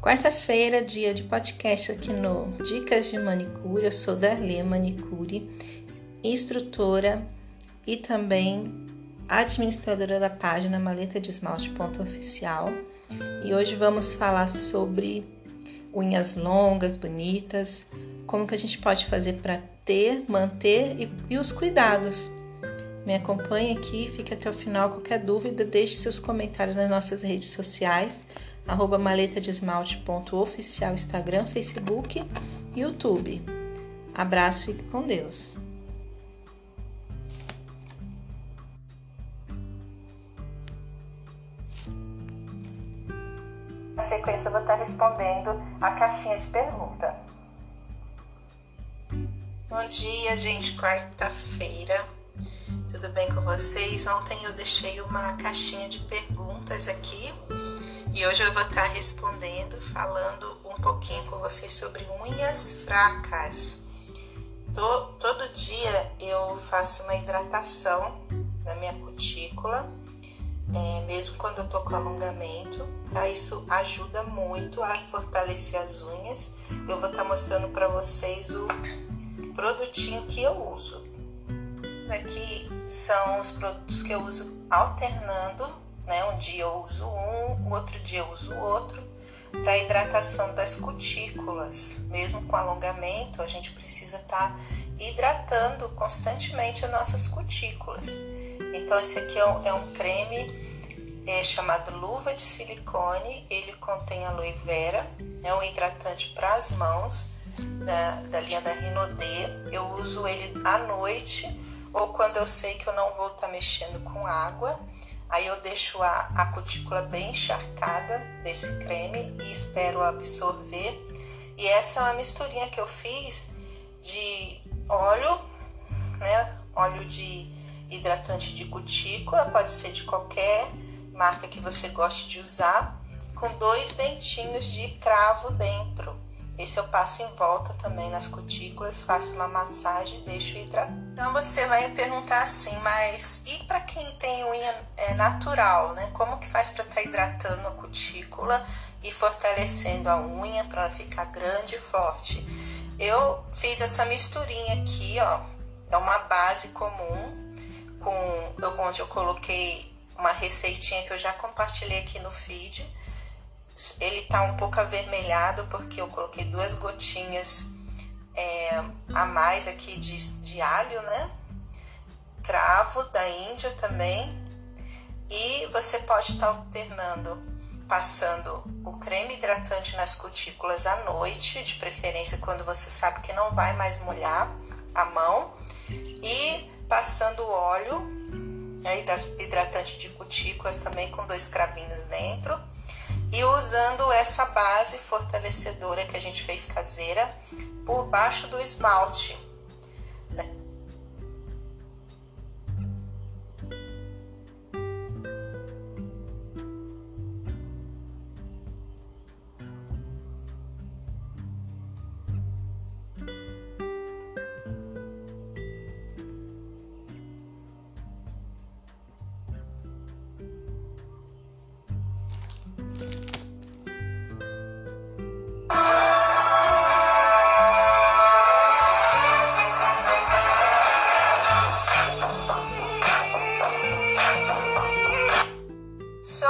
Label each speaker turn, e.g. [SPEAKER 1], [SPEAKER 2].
[SPEAKER 1] Quarta-feira, dia de podcast aqui no Dicas de Manicure. Eu sou Darlene Manicure, instrutora e também administradora da página Maleta de Esmalte Oficial. E hoje vamos falar sobre unhas longas, bonitas, como que a gente pode fazer para ter, manter e, e os cuidados. Me acompanhe aqui, fique até o final. Qualquer dúvida, deixe seus comentários nas nossas redes sociais arroba maleta de esmalte.oficial Instagram, Facebook YouTube. Abraço e fique com Deus.
[SPEAKER 2] Na sequência, eu vou estar respondendo a caixinha de pergunta. Bom dia, gente. Quarta-feira. Tudo bem com vocês? Ontem eu deixei uma caixinha de perguntas aqui e hoje eu vou estar respondendo, falando um pouquinho com vocês sobre unhas fracas. todo dia eu faço uma hidratação na minha cutícula, é, mesmo quando eu tô com alongamento, tá? Isso ajuda muito a fortalecer as unhas. Eu vou estar mostrando para vocês o produtinho que eu uso. Aqui são os produtos que eu uso alternando né? Um dia eu uso um, outro dia eu uso outro. Para hidratação das cutículas, mesmo com alongamento, a gente precisa estar tá hidratando constantemente as nossas cutículas. Então, esse aqui é um, é um creme é, chamado luva de silicone. Ele contém aloe vera, é um hidratante para as mãos da, da linha da Rinodê. Eu uso ele à noite ou quando eu sei que eu não vou estar tá mexendo com água Aí eu deixo a, a cutícula bem encharcada desse creme e espero absorver. E essa é uma misturinha que eu fiz de óleo, né? Óleo de hidratante de cutícula, pode ser de qualquer marca que você goste de usar, com dois dentinhos de cravo dentro. Esse eu passo em volta também nas cutículas, faço uma massagem e deixo hidratar. Então você vai me perguntar assim, mas e para quem tem unha é, natural, né? Como que faz para estar tá hidratando a cutícula e fortalecendo a unha para ela ficar grande e forte? Eu fiz essa misturinha aqui, ó. É uma base comum com onde eu coloquei uma receitinha que eu já compartilhei aqui no feed ele tá um pouco avermelhado porque eu coloquei duas gotinhas é, a mais aqui de, de alho, né? Cravo da Índia também. E você pode estar alternando, passando o creme hidratante nas cutículas à noite, de preferência quando você sabe que não vai mais molhar a mão, e passando óleo, né, hidratante de cutículas também com dois cravinhos dentro e usando essa base fortalecedora que a gente fez caseira por baixo do esmalte. So,